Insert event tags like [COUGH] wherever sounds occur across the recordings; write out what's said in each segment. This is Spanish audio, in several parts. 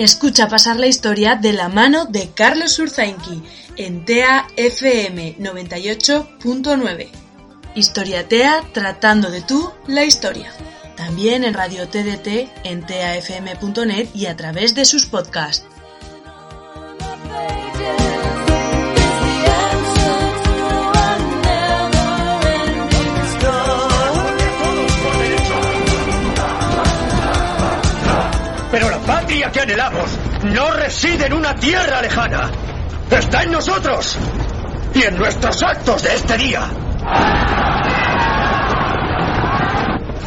Escucha pasar la historia de la mano de Carlos Urzainqui en TEA FM 98.9. Historia TEA tratando de tú la historia. También en Radio TDT en teafm.net y a través de sus podcasts. Que anhelamos no reside en una tierra lejana. Está en nosotros y en nuestros actos de este día.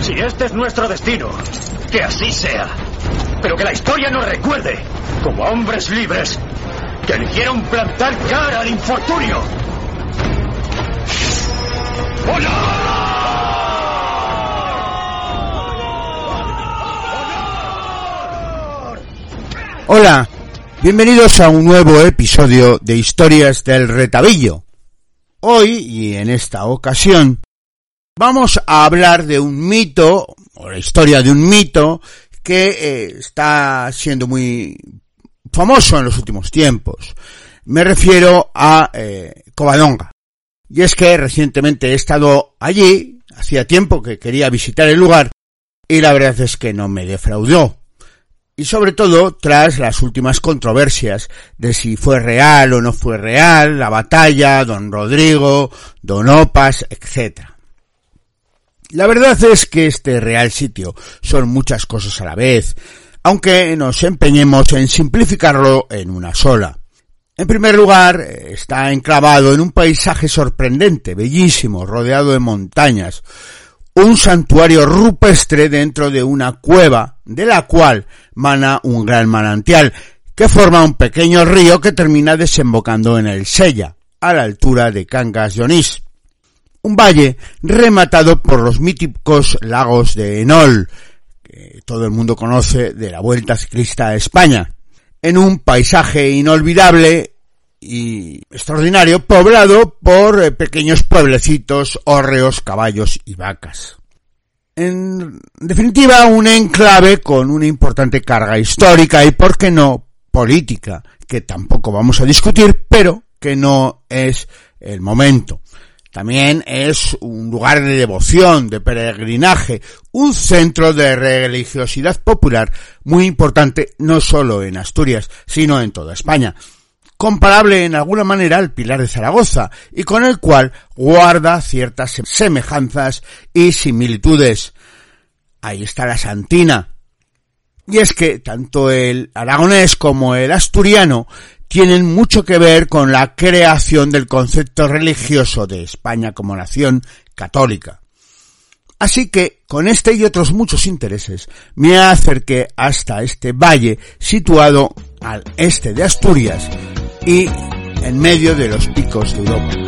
Si este es nuestro destino, que así sea. Pero que la historia nos recuerde como hombres libres que eligieron plantar cara al infortunio. Hola, bienvenidos a un nuevo episodio de Historias del Retabillo. Hoy, y en esta ocasión, vamos a hablar de un mito, o la historia de un mito, que eh, está siendo muy famoso en los últimos tiempos. Me refiero a eh, Covadonga. Y es que recientemente he estado allí, hacía tiempo que quería visitar el lugar, y la verdad es que no me defraudó y sobre todo tras las últimas controversias de si fue real o no fue real, la batalla, don Rodrigo, don Opas, etc. La verdad es que este real sitio son muchas cosas a la vez, aunque nos empeñemos en simplificarlo en una sola. En primer lugar, está enclavado en un paisaje sorprendente, bellísimo, rodeado de montañas, un santuario rupestre dentro de una cueva, de la cual mana un gran manantial, que forma un pequeño río que termina desembocando en el Sella, a la altura de Cangas de. Un valle rematado por los míticos lagos de Enol, que todo el mundo conoce de la Vuelta Ciclista a España, en un paisaje inolvidable y extraordinario, poblado por eh, pequeños pueblecitos, hórreos, caballos y vacas. En definitiva, un enclave con una importante carga histórica y, por qué no, política, que tampoco vamos a discutir, pero que no es el momento. También es un lugar de devoción, de peregrinaje, un centro de religiosidad popular muy importante no solo en Asturias, sino en toda España comparable en alguna manera al Pilar de Zaragoza y con el cual guarda ciertas semejanzas y similitudes. Ahí está la Santina. Y es que tanto el aragonés como el asturiano tienen mucho que ver con la creación del concepto religioso de España como nación católica. Así que, con este y otros muchos intereses, me acerqué hasta este valle situado al este de Asturias, y en medio de los picos de Europa.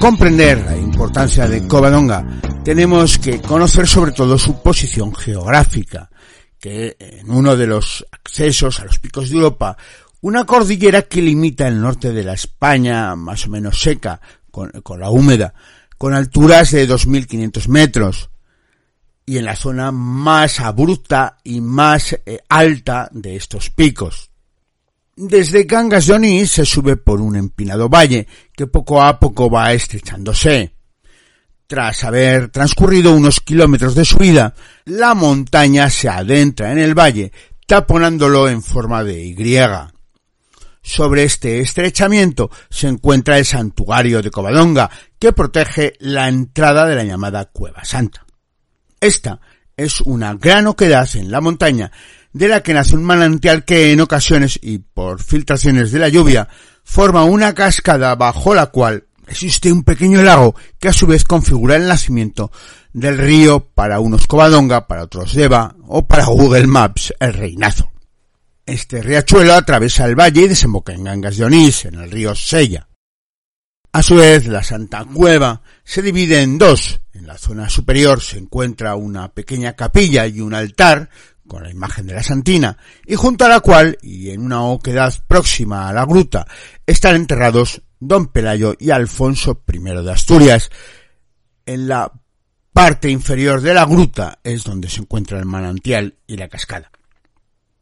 Comprender la importancia de Covadonga, tenemos que conocer sobre todo su posición geográfica, que en uno de los accesos a los picos de Europa, una cordillera que limita el norte de la España más o menos seca, con, la húmeda, con alturas de 2.500 metros, y en la zona más abrupta y más eh, alta de estos picos. Desde Cangas de Onís se sube por un empinado valle que poco a poco va estrechándose. Tras haber transcurrido unos kilómetros de subida, la montaña se adentra en el valle, taponándolo en forma de Y. Sobre este estrechamiento se encuentra el santuario de Covadonga, que protege la entrada de la llamada Cueva Santa. Esta es una gran oquedad en la montaña de la que nace un manantial que en ocasiones y por filtraciones de la lluvia forma una cascada bajo la cual existe un pequeño lago que a su vez configura el nacimiento del río para unos Covadonga, para otros Deva o para Google Maps el Reinazo. Este riachuelo atraviesa el valle y desemboca en Gangas de Onís, en el río Sella. A su vez, la Santa Cueva se divide en dos. En la zona superior se encuentra una pequeña capilla y un altar con la imagen de la Santina, y junto a la cual, y en una oquedad próxima a la gruta, están enterrados don Pelayo y Alfonso I de Asturias. En la parte inferior de la gruta es donde se encuentra el manantial y la cascada.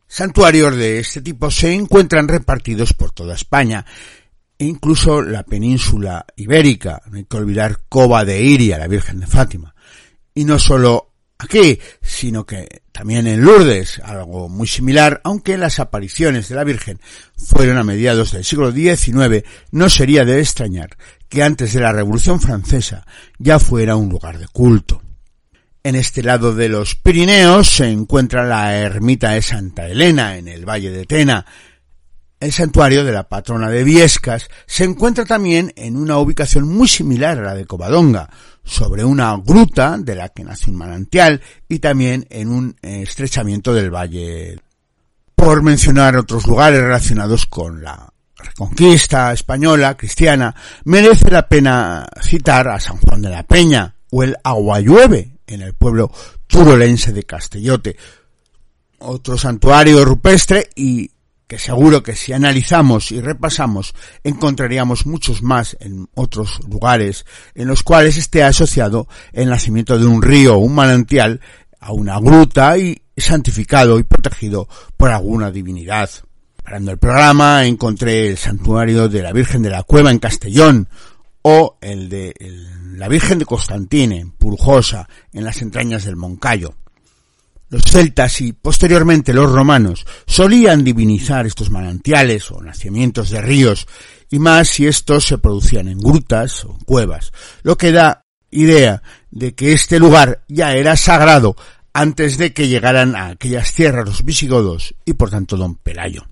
Santuarios de este tipo se encuentran repartidos por toda España, e incluso la península ibérica, no hay que olvidar Coba de Iria, la Virgen de Fátima. Y no solo aquí, sino que también en Lourdes, algo muy similar, aunque las apariciones de la Virgen fueron a mediados del siglo XIX, no sería de extrañar que antes de la Revolución Francesa ya fuera un lugar de culto. En este lado de los Pirineos se encuentra la ermita de Santa Elena en el Valle de Tena, el santuario de la patrona de Viescas se encuentra también en una ubicación muy similar a la de Covadonga, sobre una gruta de la que nace un manantial y también en un estrechamiento del valle. Por mencionar otros lugares relacionados con la reconquista española, cristiana, merece la pena citar a San Juan de la Peña o el Aguayueve en el pueblo turolense de Castellote, otro santuario rupestre y que seguro que si analizamos y repasamos encontraríamos muchos más en otros lugares en los cuales esté asociado el nacimiento de un río o un manantial a una gruta y santificado y protegido por alguna divinidad. Parando el programa encontré el santuario de la Virgen de la Cueva en Castellón o el de la Virgen de Constantine en Purjosa en las entrañas del Moncayo. Los celtas y posteriormente los romanos solían divinizar estos manantiales o nacimientos de ríos, y más si estos se producían en grutas o cuevas, lo que da idea de que este lugar ya era sagrado antes de que llegaran a aquellas tierras los visigodos y por tanto don Pelayo.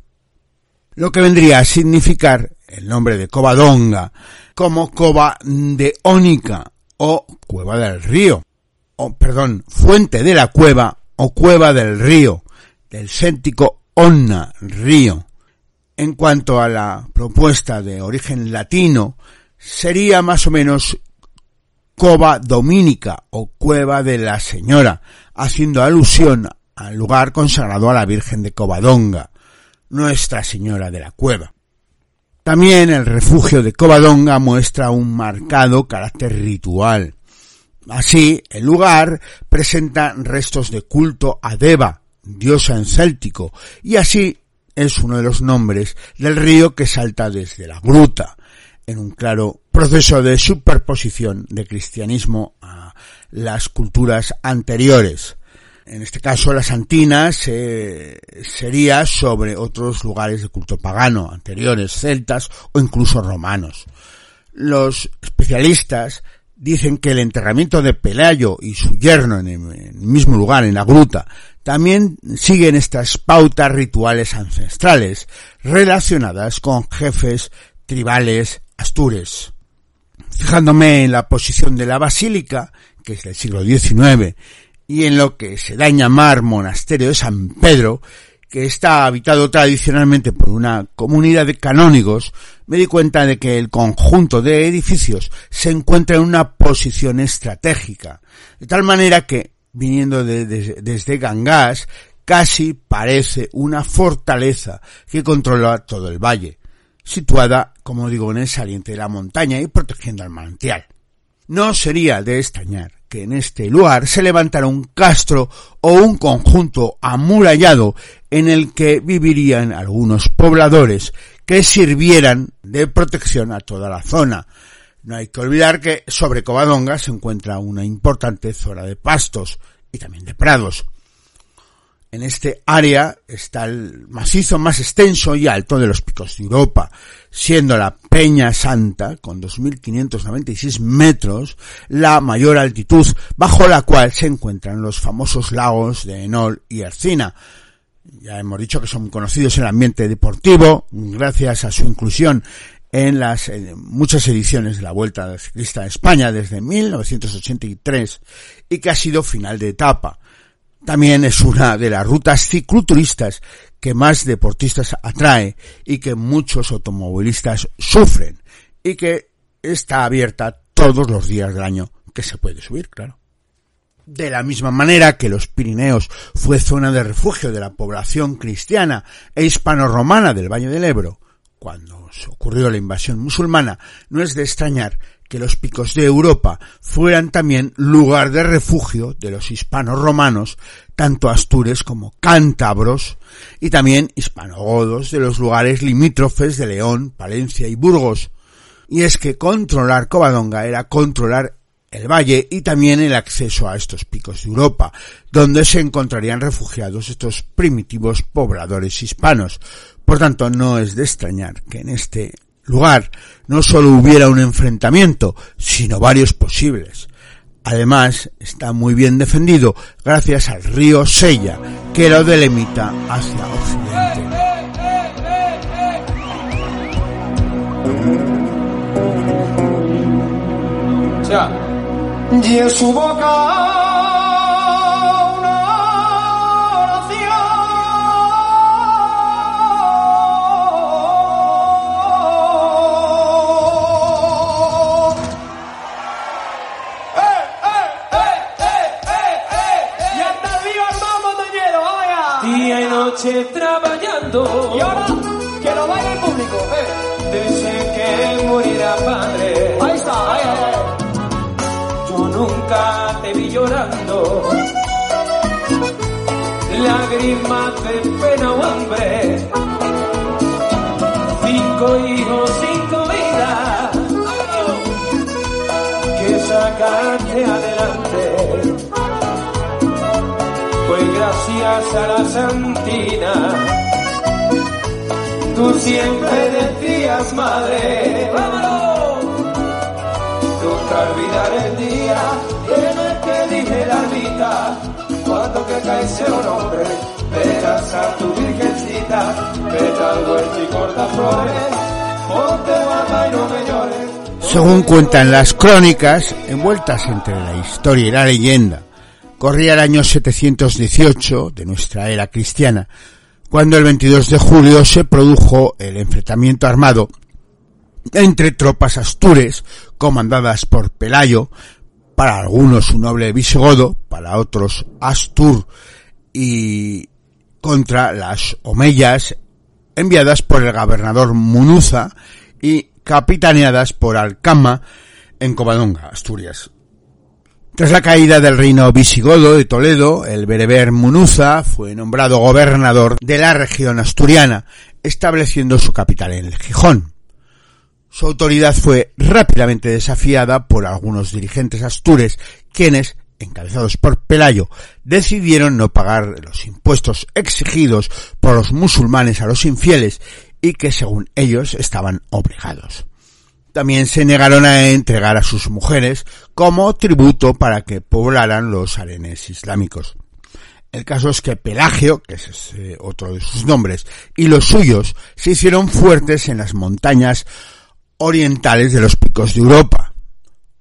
Lo que vendría a significar el nombre de Covadonga como Cova de Ónica o Cueva del Río, o perdón, fuente de la cueva o cueva del río, del céntico onna, río. En cuanto a la propuesta de origen latino, sería más o menos cova dominica o cueva de la señora, haciendo alusión al lugar consagrado a la Virgen de Covadonga, Nuestra Señora de la Cueva. También el refugio de Covadonga muestra un marcado carácter ritual, Así, el lugar presenta restos de culto a Deva, diosa en céltico, y así es uno de los nombres del río que salta desde la gruta, en un claro proceso de superposición de cristianismo a las culturas anteriores. En este caso, la Santina se, sería sobre otros lugares de culto pagano, anteriores, celtas o incluso romanos. Los especialistas dicen que el enterramiento de Pelayo y su yerno en el mismo lugar, en la gruta, también siguen estas pautas rituales ancestrales relacionadas con jefes tribales astures. Fijándome en la posición de la basílica, que es del siglo XIX, y en lo que se da a llamar monasterio de San Pedro, que está habitado tradicionalmente por una comunidad de canónigos, me di cuenta de que el conjunto de edificios se encuentra en una posición estratégica, de tal manera que, viniendo desde Gangás, casi parece una fortaleza que controla todo el valle, situada, como digo, en el saliente de la montaña y protegiendo al manantial. No sería de extrañar que en este lugar se levantara un castro o un conjunto amurallado en el que vivirían algunos pobladores que sirvieran de protección a toda la zona. No hay que olvidar que sobre Covadonga se encuentra una importante zona de pastos y también de prados. En este área está el macizo más extenso y alto de los picos de Europa, siendo la Peña Santa, con 2.596 metros, la mayor altitud bajo la cual se encuentran los famosos lagos de Enol y Ercina. Ya hemos dicho que son conocidos en el ambiente deportivo, gracias a su inclusión en las muchas ediciones de la Vuelta Ciclista a España desde 1983 y que ha sido final de etapa. También es una de las rutas cicloturistas que más deportistas atrae y que muchos automovilistas sufren y que está abierta todos los días del año que se puede subir, claro. De la misma manera que los Pirineos fue zona de refugio de la población cristiana e hispano-romana del Valle del Ebro, cuando ocurrió la invasión musulmana, no es de extrañar que los picos de Europa fueran también lugar de refugio de los hispanos romanos, tanto astures como cántabros, y también hispanogodos de los lugares limítrofes de León, Palencia y Burgos. Y es que controlar Covadonga era controlar el valle y también el acceso a estos picos de Europa, donde se encontrarían refugiados estos primitivos pobladores hispanos. Por tanto, no es de extrañar que en este lugar no solo hubiera un enfrentamiento, sino varios posibles. Además, está muy bien defendido gracias al río Sella, que lo delimita hacia occidente. y en su boca Lágrimas de pena o hambre. Cinco hijos, cinco vidas. Que sacaste adelante pues gracias a la santina. Tú siempre decías, madre, vámonos. Nunca olvidar el día en el que dije la ermita, Según cuentan las crónicas, envueltas entre la historia y la leyenda, Corría el año 718 de nuestra era cristiana, cuando el 22 de julio se produjo el enfrentamiento armado entre tropas astures comandadas por Pelayo, para algunos un noble visigodo, para otros astur y contra las omeyas enviadas por el gobernador Munuza y capitaneadas por Alcama en Covadonga, Asturias. Tras la caída del reino visigodo de Toledo, el bereber Munuza fue nombrado gobernador de la región asturiana, estableciendo su capital en el Gijón. Su autoridad fue rápidamente desafiada por algunos dirigentes astures, quienes, encabezados por Pelayo, decidieron no pagar los impuestos exigidos por los musulmanes a los infieles y que según ellos estaban obligados. También se negaron a entregar a sus mujeres como tributo para que poblaran los arenes islámicos. El caso es que Pelagio, que es otro de sus nombres, y los suyos se hicieron fuertes en las montañas orientales de los picos de Europa.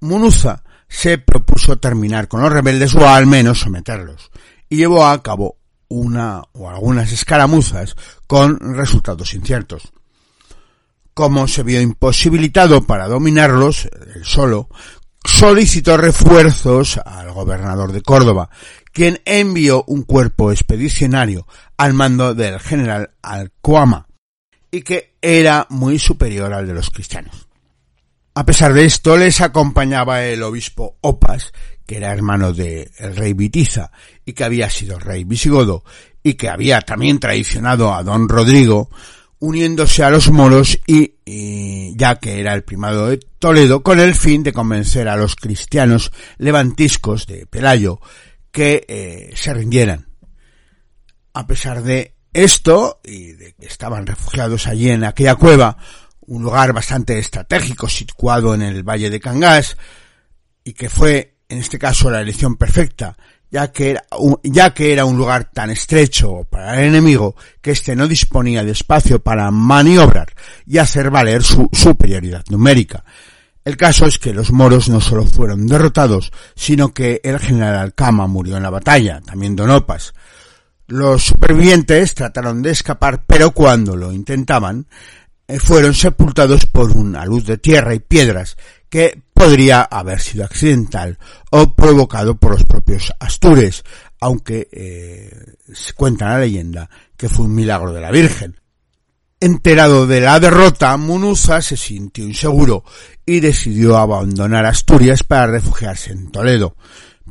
Munuza se propuso terminar con los rebeldes o al menos someterlos, y llevó a cabo una o algunas escaramuzas con resultados inciertos como se vio imposibilitado para dominarlos, solo, solicitó refuerzos al gobernador de Córdoba, quien envió un cuerpo expedicionario al mando del general Alcuama, y que era muy superior al de los cristianos. A pesar de esto, les acompañaba el obispo Opas, que era hermano del rey Vitiza y que había sido rey visigodo y que había también traicionado a don Rodrigo, uniéndose a los moros y, ya que era el primado de Toledo, con el fin de convencer a los cristianos levantiscos de Pelayo que eh, se rindieran. A pesar de esto, y de que estaban refugiados allí en aquella cueva, un lugar bastante estratégico situado en el valle de Cangás, y que fue, en este caso, la elección perfecta, ya que, era un, ya que era un lugar tan estrecho para el enemigo que éste no disponía de espacio para maniobrar y hacer valer su superioridad numérica. El caso es que los moros no solo fueron derrotados, sino que el general Alcama murió en la batalla, también Donopas. Los supervivientes trataron de escapar, pero cuando lo intentaban, eh, fueron sepultados por una luz de tierra y piedras que podría haber sido accidental o provocado por los propios Astures, aunque eh, cuenta la leyenda que fue un milagro de la Virgen. Enterado de la derrota, Munuza se sintió inseguro y decidió abandonar Asturias para refugiarse en Toledo.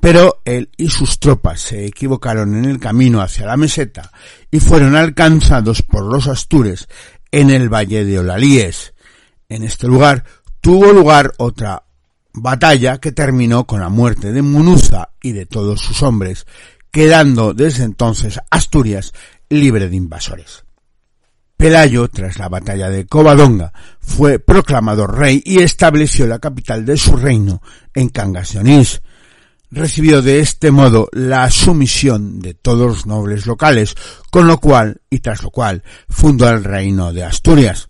Pero él y sus tropas se equivocaron en el camino hacia la meseta y fueron alcanzados por los Astures en el valle de Olalíes. En este lugar tuvo lugar otra batalla que terminó con la muerte de Munuza y de todos sus hombres, quedando desde entonces Asturias libre de invasores. Pelayo, tras la batalla de Covadonga, fue proclamado rey y estableció la capital de su reino en Cangas de Onís. Recibió de este modo la sumisión de todos los nobles locales, con lo cual, y tras lo cual, fundó el reino de Asturias.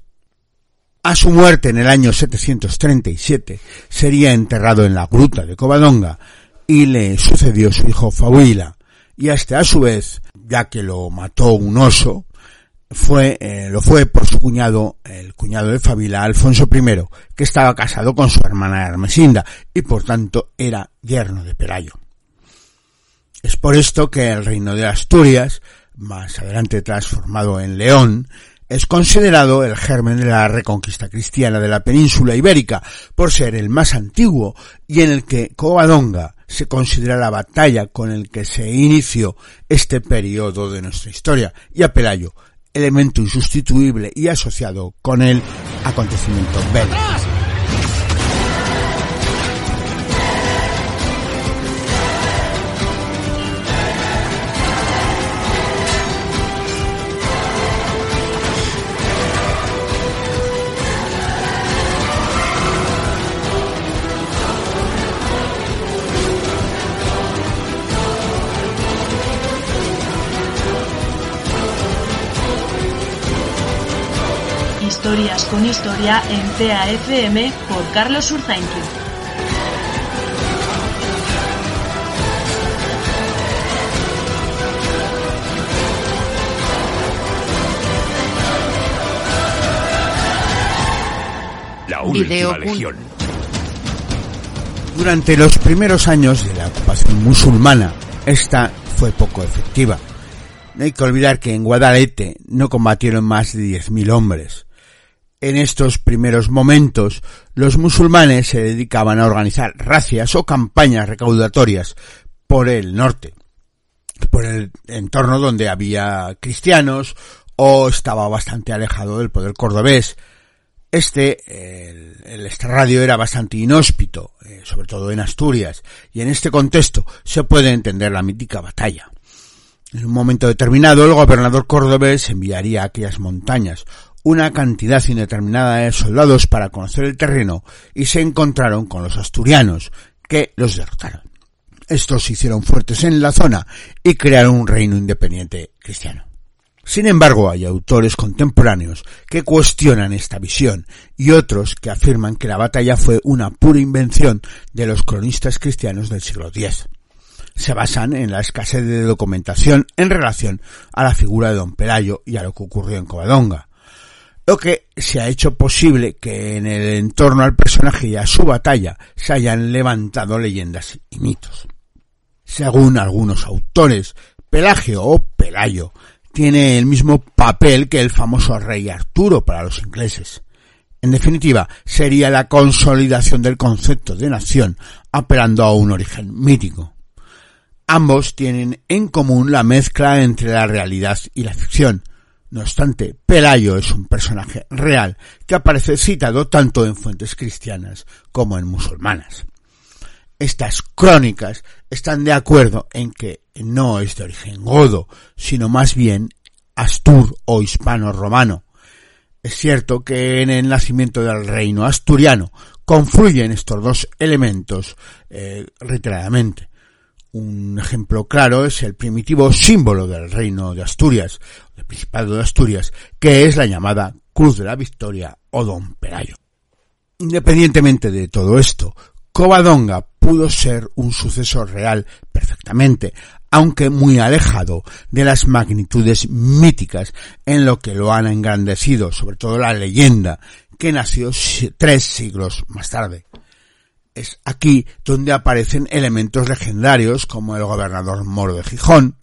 A su muerte en el año 737 sería enterrado en la gruta de Covadonga y le sucedió su hijo Fabuila, y este a su vez, ya que lo mató un oso, fue, eh, lo fue por su cuñado, el cuñado de Fabila, Alfonso I, que estaba casado con su hermana Hermesinda y por tanto era yerno de Pelayo. Es por esto que el reino de Asturias, más adelante transformado en León, es considerado el germen de la reconquista cristiana de la península ibérica por ser el más antiguo y en el que Covadonga se considera la batalla con el que se inició este periodo de nuestra historia y a Pelayo elemento insustituible y asociado con el acontecimiento bélico. Historias con historia en TAFM por Carlos Urzainqui. La última legión. Durante los primeros años de la ocupación musulmana, esta fue poco efectiva. No hay que olvidar que en Guadalete no combatieron más de 10.000 hombres. En estos primeros momentos, los musulmanes se dedicaban a organizar racias o campañas recaudatorias por el norte, por el entorno donde había cristianos o estaba bastante alejado del poder cordobés. Este, el, el era bastante inhóspito, eh, sobre todo en Asturias, y en este contexto se puede entender la mítica batalla. En un momento determinado, el gobernador cordobés enviaría a aquellas montañas una cantidad indeterminada de soldados para conocer el terreno y se encontraron con los asturianos, que los derrotaron. Estos se hicieron fuertes en la zona y crearon un reino independiente cristiano. Sin embargo, hay autores contemporáneos que cuestionan esta visión y otros que afirman que la batalla fue una pura invención de los cronistas cristianos del siglo X. Se basan en la escasez de documentación en relación a la figura de don Pelayo y a lo que ocurrió en Covadonga, lo que se ha hecho posible que en el entorno al personaje y a su batalla se hayan levantado leyendas y mitos. Según algunos autores, Pelagio o Pelayo tiene el mismo papel que el famoso rey Arturo para los ingleses. En definitiva, sería la consolidación del concepto de nación apelando a un origen mítico. Ambos tienen en común la mezcla entre la realidad y la ficción, no obstante, Pelayo es un personaje real que aparece citado tanto en fuentes cristianas como en musulmanas. Estas crónicas están de acuerdo en que no es de origen godo, sino más bien astur o hispano-romano. Es cierto que en el nacimiento del reino asturiano confluyen estos dos elementos eh, reiteradamente. Un ejemplo claro es el primitivo símbolo del reino de Asturias, del Principado de Asturias, que es la llamada Cruz de la Victoria o Don Pelayo. Independientemente de todo esto, Covadonga pudo ser un suceso real perfectamente, aunque muy alejado de las magnitudes míticas en lo que lo han engrandecido, sobre todo la leyenda, que nació tres siglos más tarde. Es aquí donde aparecen elementos legendarios como el gobernador moro de Gijón,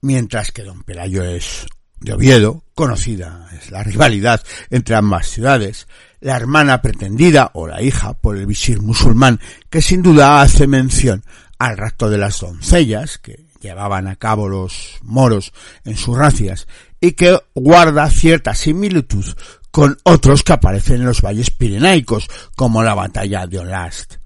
mientras que don Pelayo es de Oviedo, conocida es la rivalidad entre ambas ciudades, la hermana pretendida o la hija por el visir musulmán, que sin duda hace mención al rapto de las doncellas que llevaban a cabo los moros en sus racias y que guarda cierta similitud con otros que aparecen en los valles pirenaicos, como la batalla de Olast.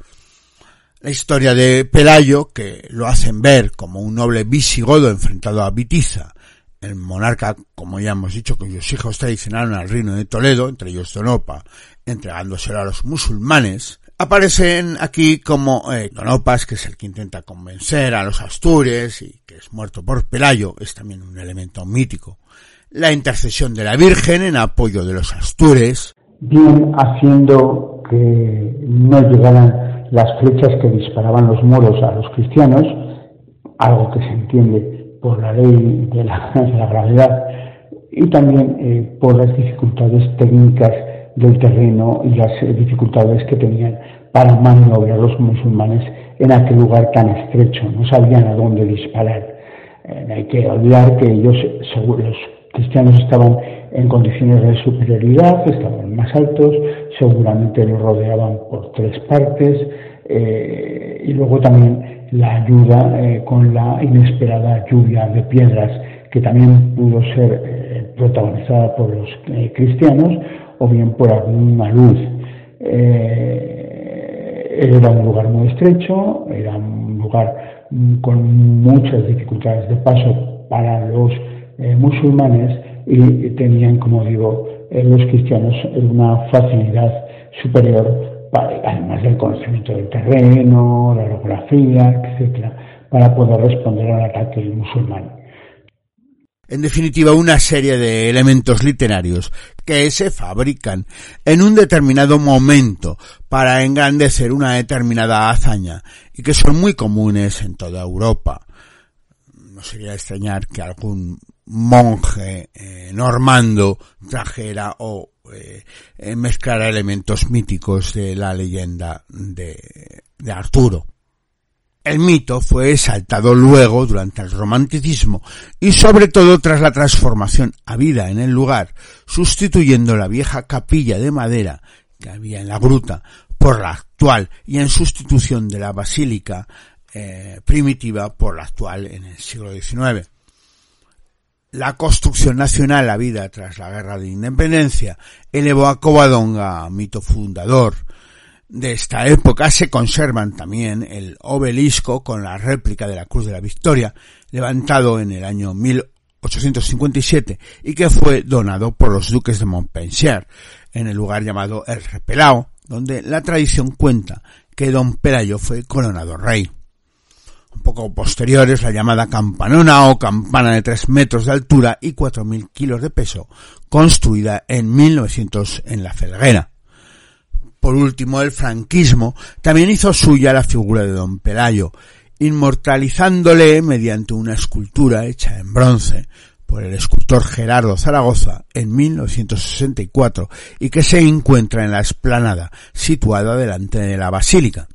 La historia de Pelayo, que lo hacen ver como un noble visigodo enfrentado a Vitiza, el monarca, como ya hemos dicho, cuyos hijos traicionaron al reino de Toledo, entre ellos Donopa, entregándoselo a los musulmanes, aparecen aquí como eh, Donopas, que es el que intenta convencer a los astures y que es muerto por Pelayo, es también un elemento mítico. La intercesión de la Virgen en apoyo de los astures. Bien haciendo que no llegaran las flechas que disparaban los moros a los cristianos, algo que se entiende por la ley [LAUGHS] de la, gravedad y también eh, por las dificultades técnicas del terreno y las eh, dificultades que tenían para maniobrar los musulmanes en aquel lugar tan estrecho. No sabían a dónde disparar. Eh, hay que olvidar que ellos, los cristianos estaban en condiciones de superioridad, estaban más altos, seguramente los rodeaban por tres partes y luego también la ayuda eh, con la inesperada lluvia de piedras que también pudo ser eh, protagonizada por los eh, cristianos o bien por alguna luz. era un lugar muy estrecho, era un lugar mm, con muchas dificultades de paso para los musulmanes y tenían, como digo, los cristianos una facilidad superior además del conocimiento del terreno, la orografía, etcétera, para poder responder al ataque musulmán. En definitiva, una serie de elementos literarios que se fabrican en un determinado momento para engrandecer una determinada hazaña y que son muy comunes en toda Europa. No sería extrañar que algún monje eh, normando trajera o eh, mezclar elementos míticos de la leyenda de, de Arturo. El mito fue exaltado luego durante el romanticismo y sobre todo tras la transformación a vida en el lugar, sustituyendo la vieja capilla de madera que había en la gruta por la actual y en sustitución de la basílica eh, primitiva por la actual en el siglo XIX la construcción nacional a vida tras la guerra de independencia elevó a Covadonga mito fundador. De esta época se conservan también el obelisco con la réplica de la Cruz de la Victoria, levantado en el año 1857 y que fue donado por los duques de Montpensier en el lugar llamado El Repelao, donde la tradición cuenta que don Pelayo fue coronado rey un poco posteriores la llamada campanona o campana de 3 metros de altura y 4.000 kilos de peso, construida en 1900 en la Felguera. Por último, el franquismo también hizo suya la figura de don Pelayo, inmortalizándole mediante una escultura hecha en bronce por el escultor Gerardo Zaragoza en 1964 y que se encuentra en la esplanada situada delante de la basílica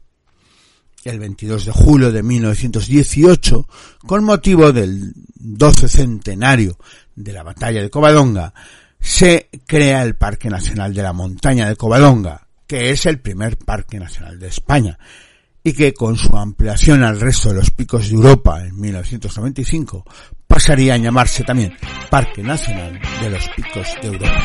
el 22 de julio de 1918, con motivo del 12 centenario de la batalla de Covadonga, se crea el Parque Nacional de la Montaña de Covadonga, que es el primer parque nacional de España, y que con su ampliación al resto de los picos de Europa en 1995 pasaría a llamarse también Parque Nacional de los Picos de Europa.